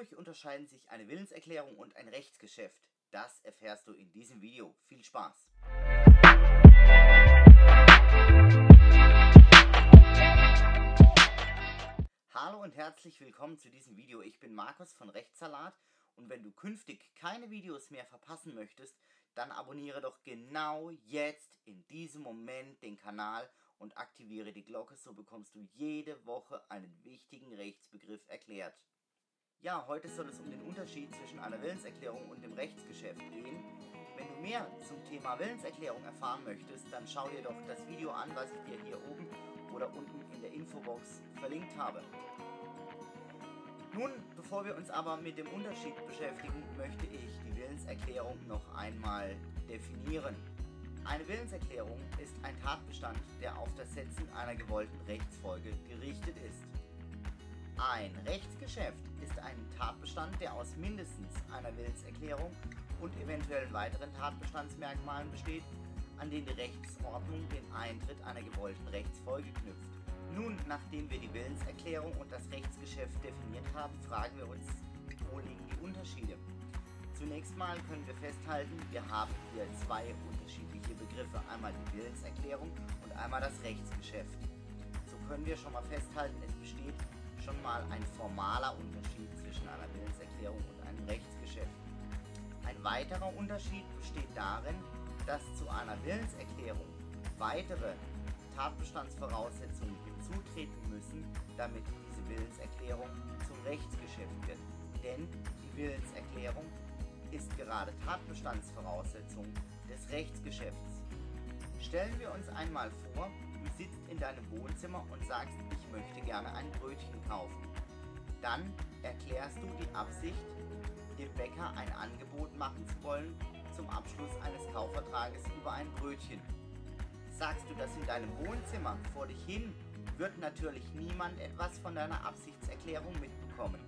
Wodurch unterscheiden sich eine Willenserklärung und ein Rechtsgeschäft? Das erfährst du in diesem Video. Viel Spaß! Hallo und herzlich willkommen zu diesem Video. Ich bin Markus von Rechtssalat und wenn du künftig keine Videos mehr verpassen möchtest, dann abonniere doch genau jetzt in diesem Moment den Kanal und aktiviere die Glocke, so bekommst du jede Woche einen wichtigen Rechtsbegriff erklärt. Ja, heute soll es um den Unterschied zwischen einer Willenserklärung und dem Rechtsgeschäft gehen. Wenn du mehr zum Thema Willenserklärung erfahren möchtest, dann schau dir doch das Video an, was ich dir hier oben oder unten in der Infobox verlinkt habe. Nun, bevor wir uns aber mit dem Unterschied beschäftigen, möchte ich die Willenserklärung noch einmal definieren. Eine Willenserklärung ist ein Tatbestand, der auf das Setzen einer gewollten Rechtsfolge gerichtet ist. Ein Rechtsgeschäft ist ein Tatbestand, der aus mindestens einer Willenserklärung und eventuellen weiteren Tatbestandsmerkmalen besteht, an den die Rechtsordnung den Eintritt einer gewollten Rechtsfolge knüpft. Nun, nachdem wir die Willenserklärung und das Rechtsgeschäft definiert haben, fragen wir uns, wo liegen die Unterschiede? Zunächst mal können wir festhalten, wir haben hier zwei unterschiedliche Begriffe, einmal die Willenserklärung und einmal das Rechtsgeschäft. So können wir schon mal festhalten, es besteht schon mal ein formaler Unterschied zwischen einer Willenserklärung und einem Rechtsgeschäft. Ein weiterer Unterschied besteht darin, dass zu einer Willenserklärung weitere Tatbestandsvoraussetzungen hinzutreten müssen, damit diese Willenserklärung zum Rechtsgeschäft wird. Denn die Willenserklärung ist gerade Tatbestandsvoraussetzung des Rechtsgeschäfts. Stellen wir uns einmal vor, sitzt in deinem Wohnzimmer und sagst, ich möchte gerne ein Brötchen kaufen. Dann erklärst du die Absicht, dem Bäcker ein Angebot machen zu wollen zum Abschluss eines Kaufvertrages über ein Brötchen. Sagst du das in deinem Wohnzimmer vor dich hin, wird natürlich niemand etwas von deiner Absichtserklärung mitbekommen.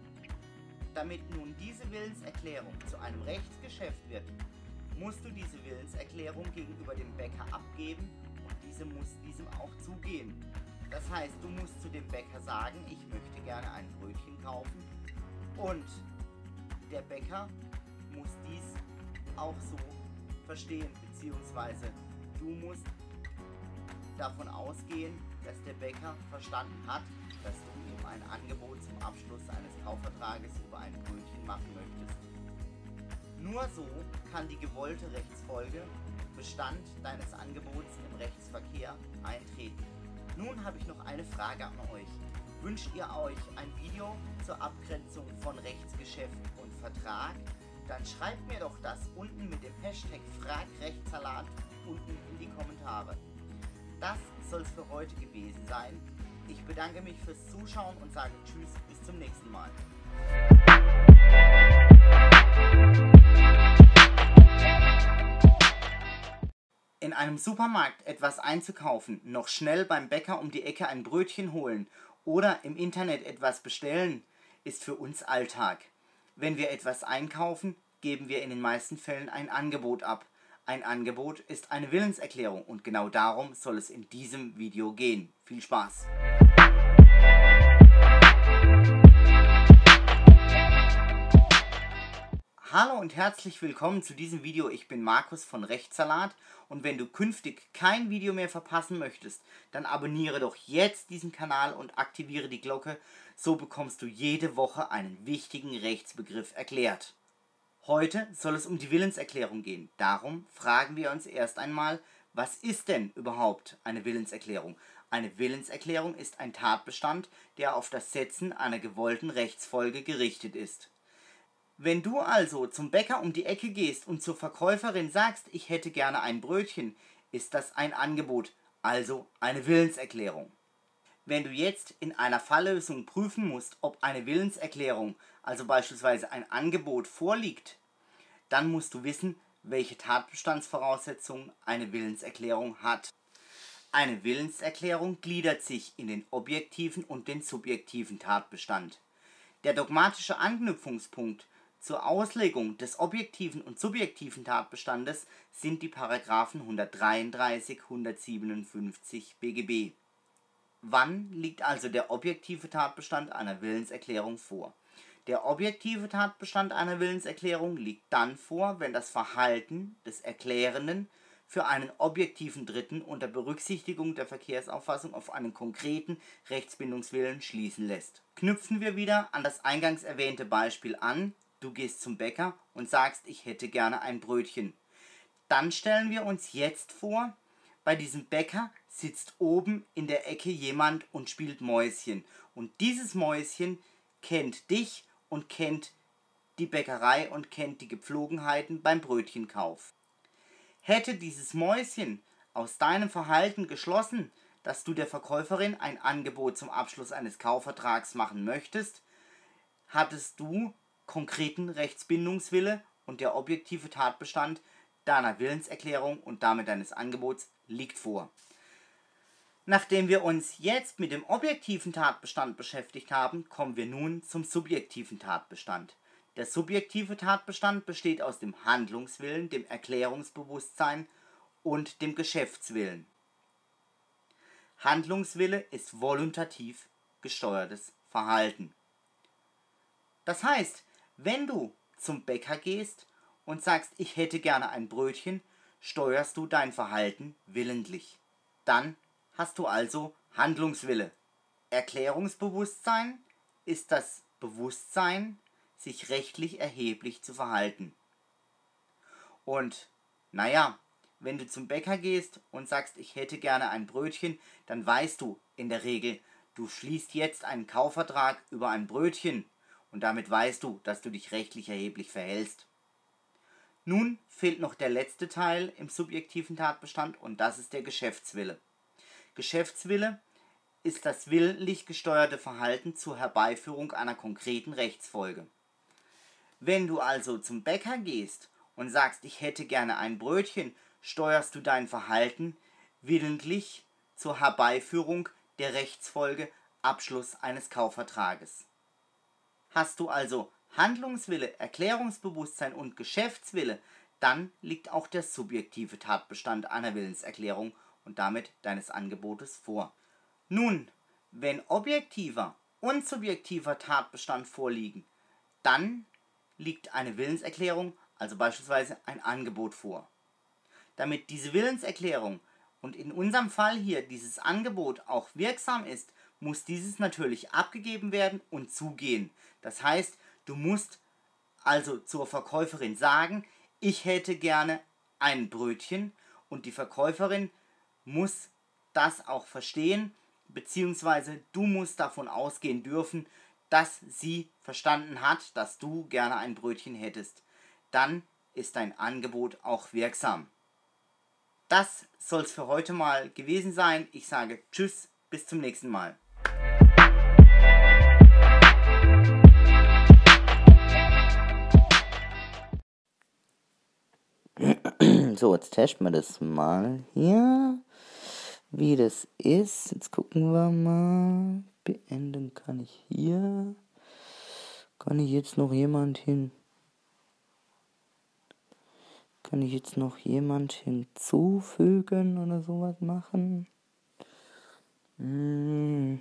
Damit nun diese Willenserklärung zu einem Rechtsgeschäft wird, musst du diese Willenserklärung gegenüber dem Bäcker abgeben und diese muss diesem auch zugehen. Das heißt, du musst zu dem Bäcker sagen, ich möchte gerne ein Brötchen kaufen und der Bäcker muss dies auch so verstehen, beziehungsweise du musst davon ausgehen, dass der Bäcker verstanden hat, dass du ihm ein Angebot zum Abschluss eines Kaufvertrages über ein Brötchen machen möchtest. Nur so kann die gewollte Rechtsfolge Bestand deines Angebots im Rechtsverkehr eintreten. Nun habe ich noch eine Frage an euch. Wünscht ihr euch ein Video zur Abgrenzung von Rechtsgeschäft und Vertrag? Dann schreibt mir doch das unten mit dem Hashtag FragRechtssalat unten in die Kommentare. Das soll es für heute gewesen sein. Ich bedanke mich fürs Zuschauen und sage Tschüss, bis zum nächsten Mal. Einem Supermarkt etwas einzukaufen, noch schnell beim Bäcker um die Ecke ein Brötchen holen oder im Internet etwas bestellen, ist für uns Alltag. Wenn wir etwas einkaufen, geben wir in den meisten Fällen ein Angebot ab. Ein Angebot ist eine Willenserklärung und genau darum soll es in diesem Video gehen. Viel Spaß! Hallo und herzlich willkommen zu diesem Video. Ich bin Markus von Rechtssalat und wenn du künftig kein Video mehr verpassen möchtest, dann abonniere doch jetzt diesen Kanal und aktiviere die Glocke, so bekommst du jede Woche einen wichtigen Rechtsbegriff erklärt. Heute soll es um die Willenserklärung gehen. Darum fragen wir uns erst einmal, was ist denn überhaupt eine Willenserklärung? Eine Willenserklärung ist ein Tatbestand, der auf das Setzen einer gewollten Rechtsfolge gerichtet ist. Wenn du also zum Bäcker um die Ecke gehst und zur Verkäuferin sagst, ich hätte gerne ein Brötchen, ist das ein Angebot, also eine Willenserklärung. Wenn du jetzt in einer Falllösung prüfen musst, ob eine Willenserklärung, also beispielsweise ein Angebot, vorliegt, dann musst du wissen, welche Tatbestandsvoraussetzungen eine Willenserklärung hat. Eine Willenserklärung gliedert sich in den objektiven und den subjektiven Tatbestand. Der dogmatische Anknüpfungspunkt zur Auslegung des objektiven und subjektiven Tatbestandes sind die Paragraphen 133, 157 BGB. Wann liegt also der objektive Tatbestand einer Willenserklärung vor? Der objektive Tatbestand einer Willenserklärung liegt dann vor, wenn das Verhalten des Erklärenden für einen objektiven Dritten unter Berücksichtigung der Verkehrsauffassung auf einen konkreten Rechtsbindungswillen schließen lässt. Knüpfen wir wieder an das eingangs erwähnte Beispiel an, du gehst zum Bäcker und sagst, ich hätte gerne ein Brötchen. Dann stellen wir uns jetzt vor, bei diesem Bäcker sitzt oben in der Ecke jemand und spielt Mäuschen. Und dieses Mäuschen kennt dich und kennt die Bäckerei und kennt die Gepflogenheiten beim Brötchenkauf. Hätte dieses Mäuschen aus deinem Verhalten geschlossen, dass du der Verkäuferin ein Angebot zum Abschluss eines Kaufvertrags machen möchtest, hattest du konkreten Rechtsbindungswille und der objektive Tatbestand deiner Willenserklärung und damit deines Angebots liegt vor. Nachdem wir uns jetzt mit dem objektiven Tatbestand beschäftigt haben, kommen wir nun zum subjektiven Tatbestand. Der subjektive Tatbestand besteht aus dem Handlungswillen, dem Erklärungsbewusstsein und dem Geschäftswillen. Handlungswille ist voluntativ gesteuertes Verhalten. Das heißt, wenn du zum Bäcker gehst und sagst, ich hätte gerne ein Brötchen, steuerst du dein Verhalten willentlich. Dann hast du also Handlungswille. Erklärungsbewusstsein ist das Bewusstsein, sich rechtlich erheblich zu verhalten. Und naja, wenn du zum Bäcker gehst und sagst, ich hätte gerne ein Brötchen, dann weißt du in der Regel, du schließt jetzt einen Kaufvertrag über ein Brötchen und damit weißt du, dass du dich rechtlich erheblich verhältst. Nun fehlt noch der letzte Teil im subjektiven Tatbestand und das ist der Geschäftswille. Geschäftswille ist das willentlich gesteuerte Verhalten zur Herbeiführung einer konkreten Rechtsfolge. Wenn du also zum Bäcker gehst und sagst, ich hätte gerne ein Brötchen, steuerst du dein Verhalten willentlich zur Herbeiführung der Rechtsfolge Abschluss eines Kaufvertrages. Hast du also Handlungswille, Erklärungsbewusstsein und Geschäftswille, dann liegt auch der subjektive Tatbestand einer Willenserklärung und damit deines Angebotes vor. Nun, wenn objektiver und subjektiver Tatbestand vorliegen, dann liegt eine Willenserklärung, also beispielsweise ein Angebot vor. Damit diese Willenserklärung und in unserem Fall hier dieses Angebot auch wirksam ist, muss dieses natürlich abgegeben werden und zugehen. Das heißt, du musst also zur Verkäuferin sagen, ich hätte gerne ein Brötchen und die Verkäuferin muss das auch verstehen, beziehungsweise du musst davon ausgehen dürfen, dass sie verstanden hat, dass du gerne ein Brötchen hättest. Dann ist dein Angebot auch wirksam. Das soll es für heute mal gewesen sein. Ich sage Tschüss, bis zum nächsten Mal. So, jetzt testen wir das mal hier wie das ist. Jetzt gucken wir mal. Beenden kann ich hier. Kann ich jetzt noch jemand hin? Kann ich jetzt noch jemand hinzufügen oder sowas machen? Hm.